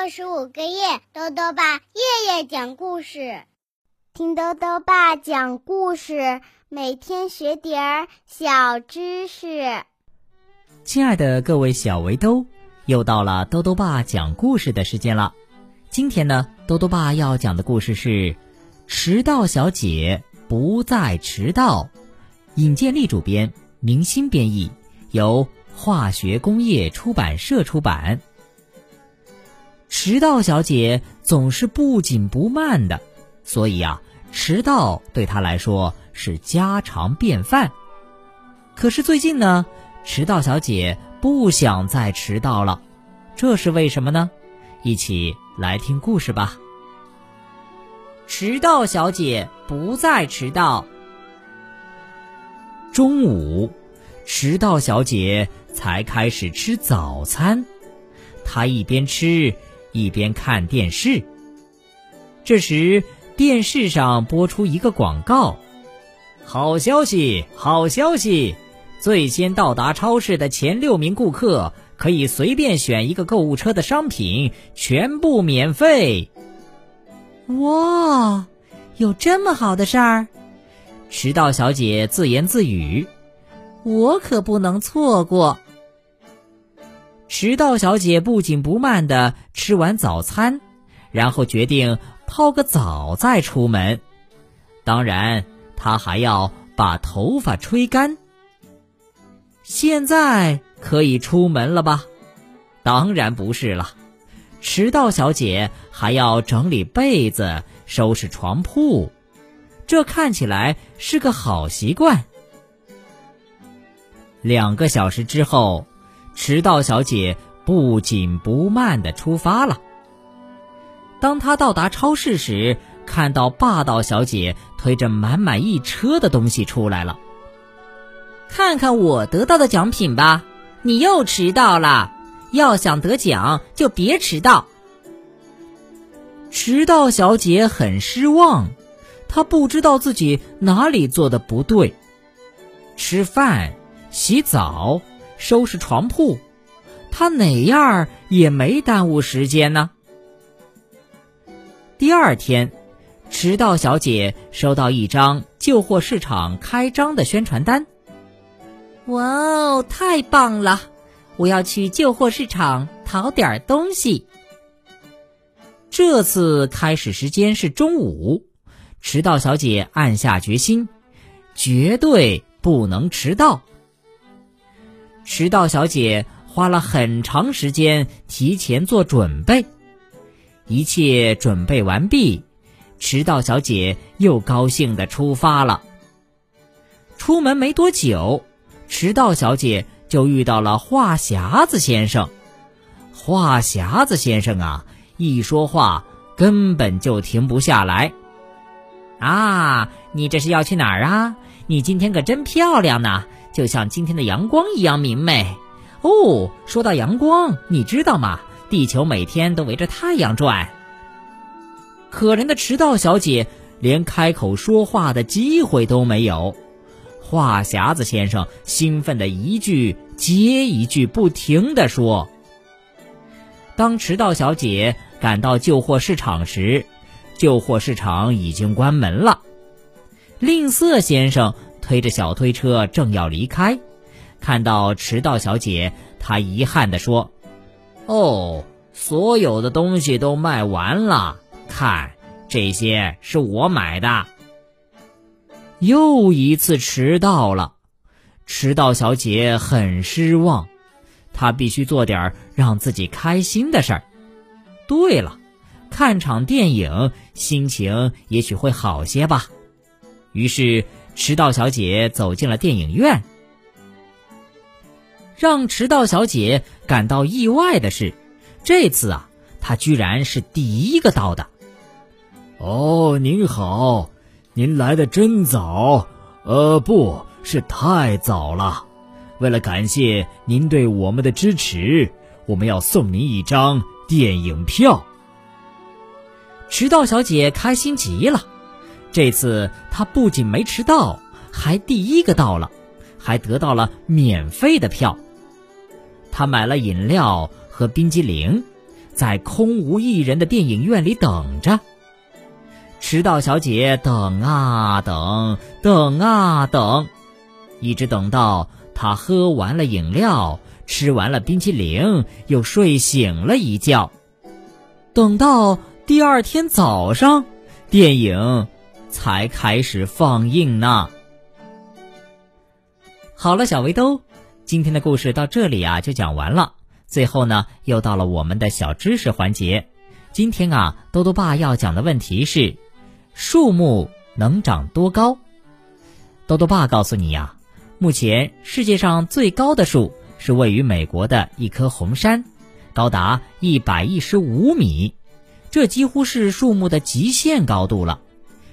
六十五个夜，豆豆爸夜夜讲故事，听豆豆爸讲故事，每天学点儿小知识。亲爱的各位小围兜，又到了豆豆爸讲故事的时间了。今天呢，豆豆爸要讲的故事是《迟到小姐不再迟到》，尹建莉主编，明星编译，由化学工业出版社出版。迟到小姐总是不紧不慢的，所以啊，迟到对她来说是家常便饭。可是最近呢，迟到小姐不想再迟到了，这是为什么呢？一起来听故事吧。迟到小姐不再迟到。中午，迟到小姐才开始吃早餐，她一边吃。一边看电视，这时电视上播出一个广告：“好消息，好消息！最先到达超市的前六名顾客可以随便选一个购物车的商品，全部免费。”哇，有这么好的事儿！迟到小姐自言自语：“我可不能错过。”迟到小姐不紧不慢地吃完早餐，然后决定泡个澡再出门。当然，她还要把头发吹干。现在可以出门了吧？当然不是了，迟到小姐还要整理被子、收拾床铺，这看起来是个好习惯。两个小时之后。迟到小姐不紧不慢地出发了。当她到达超市时，看到霸道小姐推着满满一车的东西出来了。看看我得到的奖品吧！你又迟到了，要想得奖就别迟到。迟到小姐很失望，她不知道自己哪里做的不对。吃饭，洗澡。收拾床铺，他哪样也没耽误时间呢。第二天，迟到小姐收到一张旧货市场开张的宣传单。哇哦，太棒了！我要去旧货市场淘点东西。这次开始时间是中午，迟到小姐暗下决心，绝对不能迟到。迟到小姐花了很长时间提前做准备，一切准备完毕，迟到小姐又高兴的出发了。出门没多久，迟到小姐就遇到了话匣子先生。话匣子先生啊，一说话根本就停不下来。啊，你这是要去哪儿啊？你今天可真漂亮呢！就像今天的阳光一样明媚哦。说到阳光，你知道吗？地球每天都围着太阳转。可怜的迟到小姐连开口说话的机会都没有。话匣子先生兴奋的一句接一句不停的说。当迟到小姐赶到旧货市场时，旧货市场已经关门了。吝啬先生。推着小推车正要离开，看到迟到小姐，他遗憾地说：“哦，所有的东西都卖完了，看这些是我买的。”又一次迟到了，迟到小姐很失望，她必须做点让自己开心的事儿。对了，看场电影，心情也许会好些吧。于是。迟到小姐走进了电影院。让迟到小姐感到意外的是，这次啊，她居然是第一个到的。哦，您好，您来的真早，呃，不是太早了。为了感谢您对我们的支持，我们要送您一张电影票。迟到小姐开心极了。这次他不仅没迟到，还第一个到了，还得到了免费的票。他买了饮料和冰激凌，在空无一人的电影院里等着。迟到小姐等啊等，等啊等，一直等到她喝完了饮料，吃完了冰淇淋，又睡醒了一觉。等到第二天早上，电影才开始放映呢。好了，小围兜，今天的故事到这里啊就讲完了。最后呢，又到了我们的小知识环节。今天啊，兜兜爸要讲的问题是。树木能长多高？豆豆爸告诉你呀，目前世界上最高的树是位于美国的一棵红杉，高达一百一十五米，这几乎是树木的极限高度了。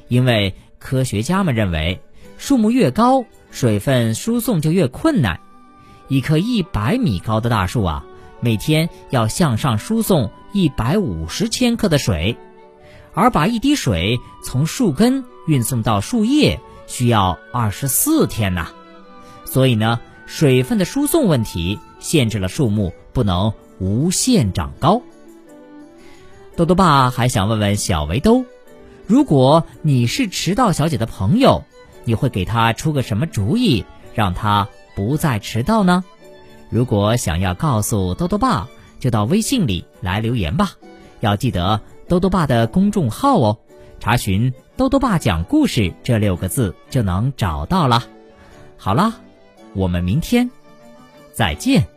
因为科学家们认为，树木越高，水分输送就越困难。一棵一百米高的大树啊，每天要向上输送一百五十千克的水。而把一滴水从树根运送到树叶需要二十四天呐，所以呢，水分的输送问题限制了树木不能无限长高。豆豆爸还想问问小围兜，如果你是迟到小姐的朋友，你会给她出个什么主意，让她不再迟到呢？如果想要告诉豆豆爸，就到微信里来留言吧，要记得。豆豆爸的公众号哦，查询“豆豆爸讲故事”这六个字就能找到了。好啦，我们明天再见。